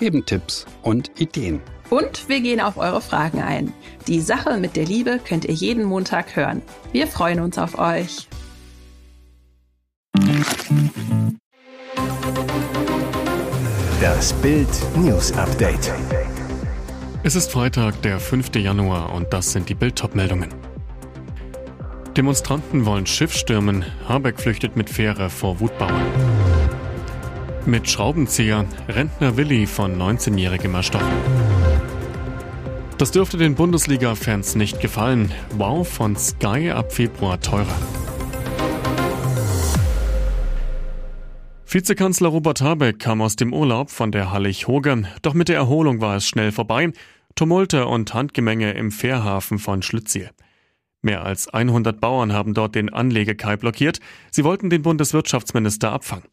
geben Tipps und Ideen. Und wir gehen auf eure Fragen ein. Die Sache mit der Liebe könnt ihr jeden Montag hören. Wir freuen uns auf euch. Das Bild News Update. Es ist Freitag, der 5. Januar und das sind die bild meldungen Demonstranten wollen Schiff stürmen, Habeck flüchtet mit Fähre vor Wutbauern. Mit Schraubenzieher, Rentner Willi von 19-Jährigem erstochen. Das dürfte den Bundesliga-Fans nicht gefallen. Wow von Sky ab Februar teurer. Vizekanzler Robert Habeck kam aus dem Urlaub von der Hallig-Hoge, doch mit der Erholung war es schnell vorbei. Tumulte und Handgemenge im Fährhafen von Schlütziel. Mehr als 100 Bauern haben dort den Anlegekai blockiert. Sie wollten den Bundeswirtschaftsminister abfangen.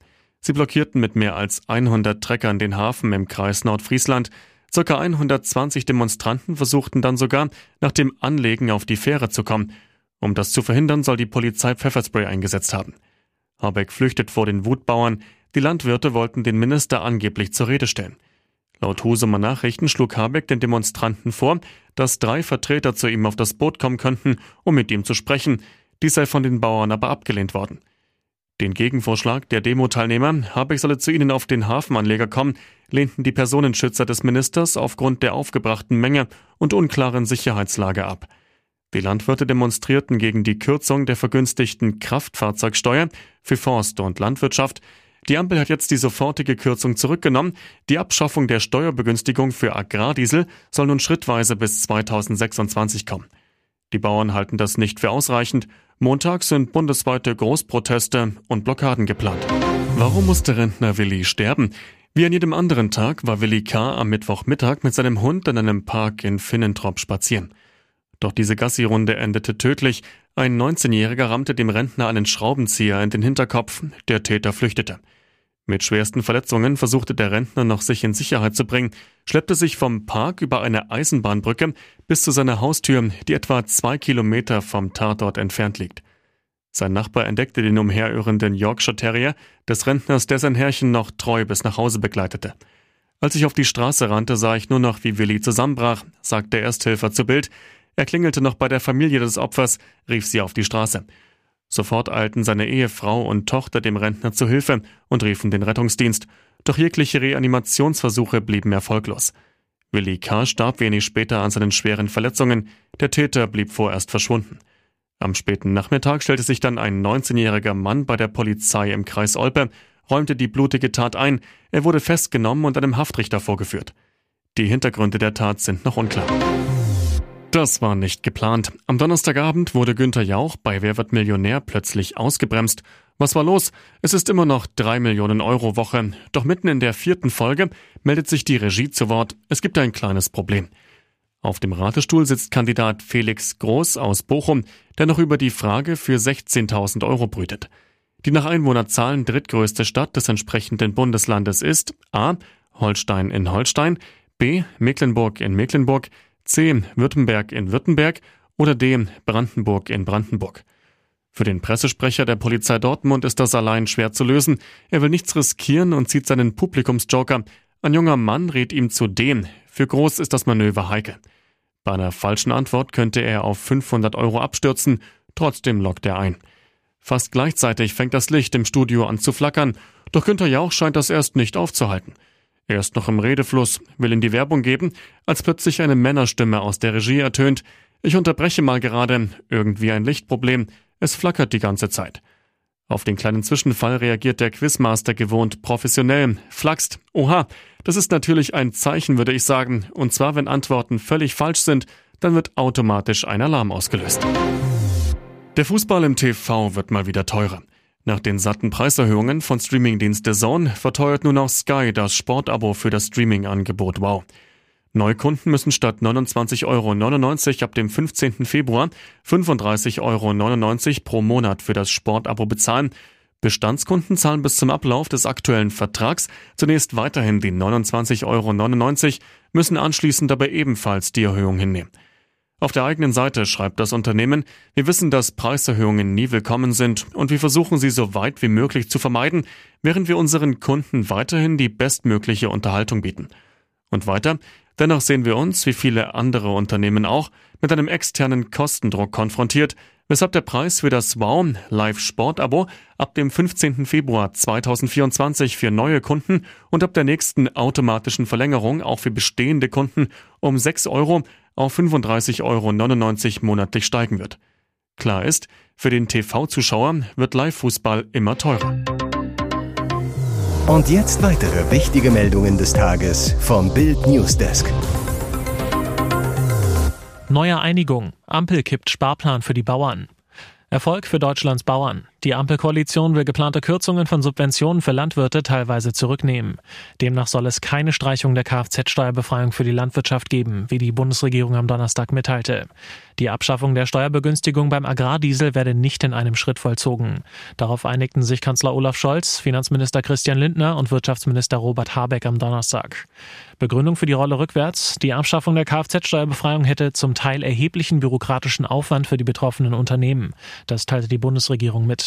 Sie blockierten mit mehr als 100 Treckern den Hafen im Kreis Nordfriesland. Circa 120 Demonstranten versuchten dann sogar, nach dem Anlegen auf die Fähre zu kommen. Um das zu verhindern, soll die Polizei Pfefferspray eingesetzt haben. Habeck flüchtet vor den Wutbauern. Die Landwirte wollten den Minister angeblich zur Rede stellen. Laut Husumer Nachrichten schlug Habeck den Demonstranten vor, dass drei Vertreter zu ihm auf das Boot kommen könnten, um mit ihm zu sprechen. Dies sei von den Bauern aber abgelehnt worden. Den Gegenvorschlag der Demo-Teilnehmer, Habeck solle zu ihnen auf den Hafenanleger kommen, lehnten die Personenschützer des Ministers aufgrund der aufgebrachten Menge und unklaren Sicherheitslage ab. Die Landwirte demonstrierten gegen die Kürzung der vergünstigten Kraftfahrzeugsteuer für Forst und Landwirtschaft. Die Ampel hat jetzt die sofortige Kürzung zurückgenommen. Die Abschaffung der Steuerbegünstigung für Agrardiesel soll nun schrittweise bis 2026 kommen. Die Bauern halten das nicht für ausreichend. Montag sind bundesweite Großproteste und Blockaden geplant. Warum musste Rentner Willi sterben? Wie an jedem anderen Tag war Willi K. am Mittwochmittag mit seinem Hund in einem Park in Finnentrop spazieren. Doch diese Gassi-Runde endete tödlich. Ein 19-Jähriger rammte dem Rentner einen Schraubenzieher in den Hinterkopf. Der Täter flüchtete. Mit schwersten Verletzungen versuchte der Rentner noch sich in Sicherheit zu bringen, schleppte sich vom Park über eine Eisenbahnbrücke bis zu seiner Haustür, die etwa zwei Kilometer vom Tatort entfernt liegt. Sein Nachbar entdeckte den umherirrenden Yorkshire Terrier des Rentners, der sein Herrchen noch treu bis nach Hause begleitete. Als ich auf die Straße rannte, sah ich nur noch, wie Willi zusammenbrach, sagt der Ersthelfer zu Bild. Er klingelte noch bei der Familie des Opfers, rief sie auf die Straße. Sofort eilten seine Ehefrau und Tochter dem Rentner zu Hilfe und riefen den Rettungsdienst. Doch jegliche Reanimationsversuche blieben erfolglos. Willi K. starb wenig später an seinen schweren Verletzungen. Der Täter blieb vorerst verschwunden. Am späten Nachmittag stellte sich dann ein 19-jähriger Mann bei der Polizei im Kreis Olpe, räumte die blutige Tat ein. Er wurde festgenommen und einem Haftrichter vorgeführt. Die Hintergründe der Tat sind noch unklar. Das war nicht geplant. Am Donnerstagabend wurde Günther Jauch bei Wer wird Millionär plötzlich ausgebremst. Was war los? Es ist immer noch drei Millionen Euro Woche. Doch mitten in der vierten Folge meldet sich die Regie zu Wort. Es gibt ein kleines Problem. Auf dem Ratestuhl sitzt Kandidat Felix Groß aus Bochum, der noch über die Frage für 16.000 Euro brütet. Die nach Einwohnerzahlen drittgrößte Stadt des entsprechenden Bundeslandes ist A. Holstein in Holstein, B. Mecklenburg in Mecklenburg, C. Württemberg in Württemberg oder D. Brandenburg in Brandenburg. Für den Pressesprecher der Polizei Dortmund ist das allein schwer zu lösen. Er will nichts riskieren und zieht seinen Publikumsjoker. Ein junger Mann rät ihm zu D. Für Groß ist das Manöver heikel. Bei einer falschen Antwort könnte er auf 500 Euro abstürzen, trotzdem lockt er ein. Fast gleichzeitig fängt das Licht im Studio an zu flackern, doch Günther Jauch scheint das erst nicht aufzuhalten. Er ist noch im Redefluss, will in die Werbung geben, als plötzlich eine Männerstimme aus der Regie ertönt. Ich unterbreche mal gerade, irgendwie ein Lichtproblem, es flackert die ganze Zeit. Auf den kleinen Zwischenfall reagiert der Quizmaster gewohnt professionell, flaxt. Oha, das ist natürlich ein Zeichen, würde ich sagen, und zwar wenn Antworten völlig falsch sind, dann wird automatisch ein Alarm ausgelöst. Der Fußball im TV wird mal wieder teurer. Nach den satten Preiserhöhungen von Streamingdienst The Zone verteuert nun auch Sky das Sportabo für das Streaming-Angebot Wow. Neukunden müssen statt 29,99 Euro ab dem 15. Februar 35,99 Euro pro Monat für das Sportabo bezahlen. Bestandskunden zahlen bis zum Ablauf des aktuellen Vertrags zunächst weiterhin die 29,99 Euro, müssen anschließend aber ebenfalls die Erhöhung hinnehmen. Auf der eigenen Seite schreibt das Unternehmen, wir wissen, dass Preiserhöhungen nie willkommen sind und wir versuchen sie so weit wie möglich zu vermeiden, während wir unseren Kunden weiterhin die bestmögliche Unterhaltung bieten. Und weiter, dennoch sehen wir uns, wie viele andere Unternehmen auch, mit einem externen Kostendruck konfrontiert, weshalb der Preis für das Wow Live Sport Abo ab dem 15. Februar 2024 für neue Kunden und ab der nächsten automatischen Verlängerung auch für bestehende Kunden um 6 Euro auf 35,99 Euro monatlich steigen wird. Klar ist, für den TV-Zuschauer wird Live-Fußball immer teurer. Und jetzt weitere wichtige Meldungen des Tages vom Bild Newsdesk. Neue Einigung. Ampel kippt Sparplan für die Bauern. Erfolg für Deutschlands Bauern. Die Ampelkoalition will geplante Kürzungen von Subventionen für Landwirte teilweise zurücknehmen. Demnach soll es keine Streichung der Kfz-Steuerbefreiung für die Landwirtschaft geben, wie die Bundesregierung am Donnerstag mitteilte. Die Abschaffung der Steuerbegünstigung beim Agrardiesel werde nicht in einem Schritt vollzogen. Darauf einigten sich Kanzler Olaf Scholz, Finanzminister Christian Lindner und Wirtschaftsminister Robert Habeck am Donnerstag. Begründung für die Rolle rückwärts. Die Abschaffung der Kfz-Steuerbefreiung hätte zum Teil erheblichen bürokratischen Aufwand für die betroffenen Unternehmen. Das teilte die Bundesregierung mit.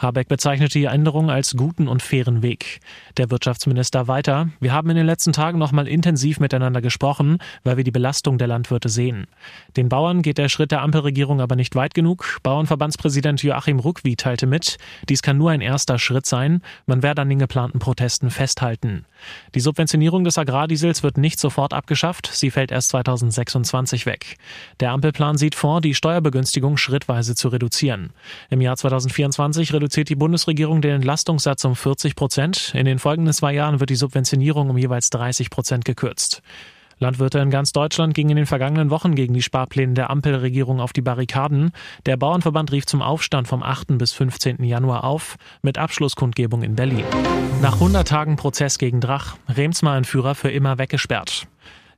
Habeck bezeichnete die Änderung als guten und fairen Weg. Der Wirtschaftsminister weiter. Wir haben in den letzten Tagen nochmal intensiv miteinander gesprochen, weil wir die Belastung der Landwirte sehen. Den Bauern geht der Schritt der Ampelregierung aber nicht weit genug. Bauernverbandspräsident Joachim Ruckwi teilte mit, dies kann nur ein erster Schritt sein. Man werde an den geplanten Protesten festhalten. Die Subventionierung des Agrardiesels wird nicht sofort abgeschafft. Sie fällt erst 2026 weg. Der Ampelplan sieht vor, die Steuerbegünstigung schrittweise zu reduzieren. Im Jahr 2024 reduziert reduziert die Bundesregierung den Entlastungssatz um 40 Prozent. In den folgenden zwei Jahren wird die Subventionierung um jeweils 30 Prozent gekürzt. Landwirte in ganz Deutschland gingen in den vergangenen Wochen gegen die Sparpläne der Ampelregierung auf die Barrikaden. Der Bauernverband rief zum Aufstand vom 8. bis 15. Januar auf, mit Abschlusskundgebung in Berlin. Nach 100 Tagen Prozess gegen Drach, Remsmar-Entführer für immer weggesperrt.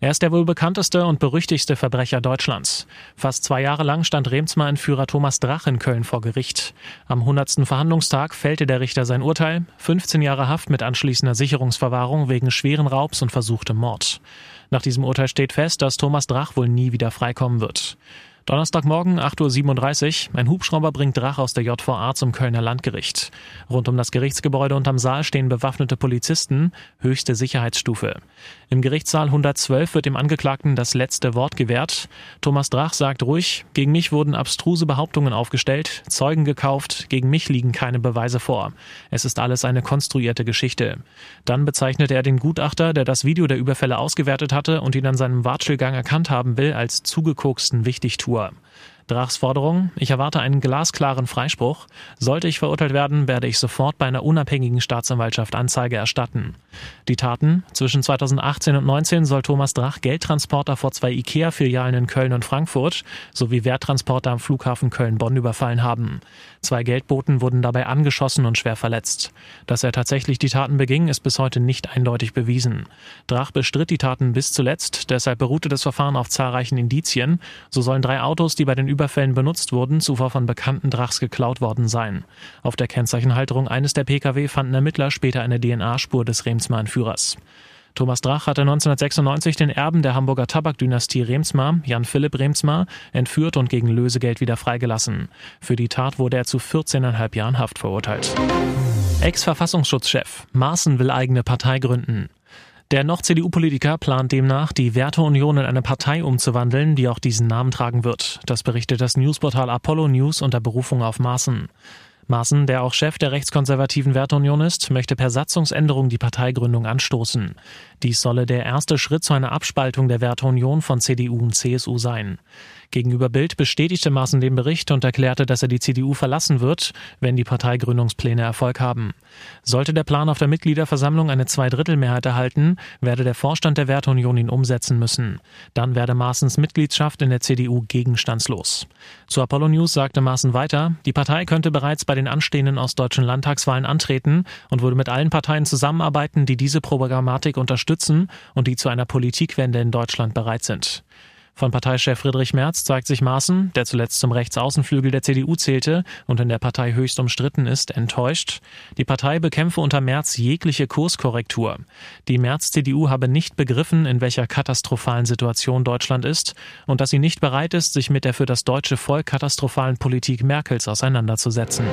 Er ist der wohl bekannteste und berüchtigste Verbrecher Deutschlands. Fast zwei Jahre lang stand Remsmar-Entführer Thomas Drach in Köln vor Gericht. Am 100. Verhandlungstag fällte der Richter sein Urteil. 15 Jahre Haft mit anschließender Sicherungsverwahrung wegen schweren Raubs und versuchtem Mord. Nach diesem Urteil steht fest, dass Thomas Drach wohl nie wieder freikommen wird. Donnerstagmorgen 8.37 Uhr. Ein Hubschrauber bringt Drach aus der JVA zum Kölner Landgericht. Rund um das Gerichtsgebäude unterm Saal stehen bewaffnete Polizisten, höchste Sicherheitsstufe. Im Gerichtssaal 112 wird dem Angeklagten das letzte Wort gewährt. Thomas Drach sagt ruhig, gegen mich wurden abstruse Behauptungen aufgestellt, Zeugen gekauft, gegen mich liegen keine Beweise vor. Es ist alles eine konstruierte Geschichte. Dann bezeichnete er den Gutachter, der das Video der Überfälle ausgewertet hatte und ihn an seinem Watschelgang erkannt haben will, als zugekoksten Wichtigtuer. worm. Drachs Forderung, ich erwarte einen glasklaren Freispruch. Sollte ich verurteilt werden, werde ich sofort bei einer unabhängigen Staatsanwaltschaft Anzeige erstatten. Die Taten, zwischen 2018 und 2019 soll Thomas Drach Geldtransporter vor zwei IKEA-Filialen in Köln und Frankfurt sowie Werttransporter am Flughafen Köln-Bonn überfallen haben. Zwei Geldboten wurden dabei angeschossen und schwer verletzt. Dass er tatsächlich die Taten beging, ist bis heute nicht eindeutig bewiesen. Drach bestritt die Taten bis zuletzt, deshalb beruhte das Verfahren auf zahlreichen Indizien. So sollen drei Autos, die bei den Überfällen benutzt wurden, zuvor von bekannten Drachs geklaut worden sein. Auf der Kennzeichenhalterung eines der Pkw fanden Ermittler später eine DNA-Spur des Remsmar-Entführers. Thomas Drach hatte 1996 den Erben der Hamburger Tabakdynastie Remsmar, Jan Philipp Remsmar, entführt und gegen Lösegeld wieder freigelassen. Für die Tat wurde er zu 14,5 Jahren Haft verurteilt. Ex-Verfassungsschutzchef Maaßen will eigene Partei gründen. Der noch CDU-Politiker plant demnach, die Werteunion in eine Partei umzuwandeln, die auch diesen Namen tragen wird. Das berichtet das Newsportal Apollo News unter Berufung auf Maaßen. Maaßen, der auch Chef der rechtskonservativen Werteunion ist, möchte per Satzungsänderung die Parteigründung anstoßen. Dies solle der erste Schritt zu einer Abspaltung der Werteunion von CDU und CSU sein. Gegenüber Bild bestätigte Maaßen den Bericht und erklärte, dass er die CDU verlassen wird, wenn die Parteigründungspläne Erfolg haben. Sollte der Plan auf der Mitgliederversammlung eine Zweidrittelmehrheit erhalten, werde der Vorstand der Werteunion ihn umsetzen müssen. Dann werde Maaßens Mitgliedschaft in der CDU gegenstandslos. Zu Apollo News sagte Maaßen weiter, die Partei könnte bereits bei den anstehenden ostdeutschen Landtagswahlen antreten und würde mit allen Parteien zusammenarbeiten, die diese Programmatik unterstützen und die zu einer Politikwende in Deutschland bereit sind. Von Parteichef Friedrich Merz zeigt sich Maaßen, der zuletzt zum Rechtsaußenflügel der CDU zählte und in der Partei höchst umstritten ist, enttäuscht. Die Partei bekämpfe unter Merz jegliche Kurskorrektur. Die Merz-CDU habe nicht begriffen, in welcher katastrophalen Situation Deutschland ist und dass sie nicht bereit ist, sich mit der für das deutsche Volk katastrophalen Politik Merkels auseinanderzusetzen.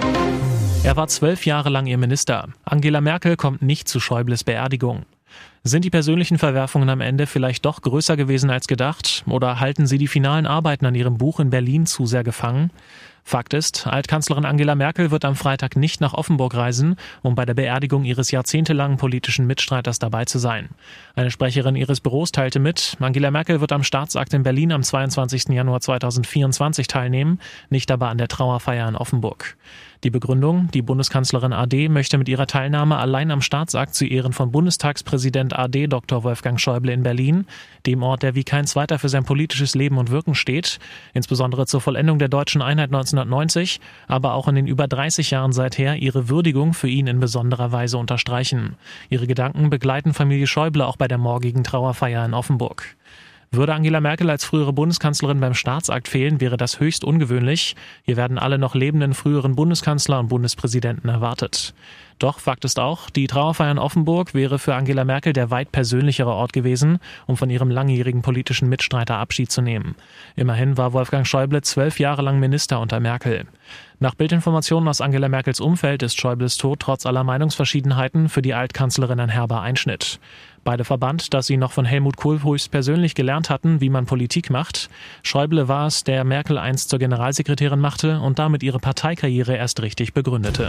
Er war zwölf Jahre lang ihr Minister. Angela Merkel kommt nicht zu Schäubles Beerdigung. Sind die persönlichen Verwerfungen am Ende vielleicht doch größer gewesen als gedacht? Oder halten Sie die finalen Arbeiten an Ihrem Buch in Berlin zu sehr gefangen? Fakt ist, Altkanzlerin Angela Merkel wird am Freitag nicht nach Offenburg reisen, um bei der Beerdigung ihres jahrzehntelangen politischen Mitstreiters dabei zu sein. Eine Sprecherin ihres Büros teilte mit, Angela Merkel wird am Staatsakt in Berlin am 22. Januar 2024 teilnehmen, nicht aber an der Trauerfeier in Offenburg. Die Begründung, die Bundeskanzlerin AD möchte mit ihrer Teilnahme allein am Staatsakt zu Ehren von Bundestagspräsident AD Dr. Wolfgang Schäuble in Berlin, dem Ort, der wie kein zweiter für sein politisches Leben und Wirken steht, insbesondere zur Vollendung der deutschen Einheit 1990, aber auch in den über 30 Jahren seither ihre Würdigung für ihn in besonderer Weise unterstreichen. Ihre Gedanken begleiten Familie Schäuble auch bei der morgigen Trauerfeier in Offenburg. Würde Angela Merkel als frühere Bundeskanzlerin beim Staatsakt fehlen, wäre das höchst ungewöhnlich. Hier werden alle noch lebenden früheren Bundeskanzler und Bundespräsidenten erwartet. Doch Fakt ist auch, die Trauerfeier in Offenburg wäre für Angela Merkel der weit persönlichere Ort gewesen, um von ihrem langjährigen politischen Mitstreiter Abschied zu nehmen. Immerhin war Wolfgang Schäuble zwölf Jahre lang Minister unter Merkel. Nach Bildinformationen aus Angela Merkels Umfeld ist Schäubles Tod trotz aller Meinungsverschiedenheiten für die Altkanzlerin ein herber Einschnitt. Beide verband, dass sie noch von Helmut Kohl höchst persönlich gelernt hatten, wie man Politik macht. Schäuble war es, der Merkel einst zur Generalsekretärin machte und damit ihre Parteikarriere erst richtig begründete.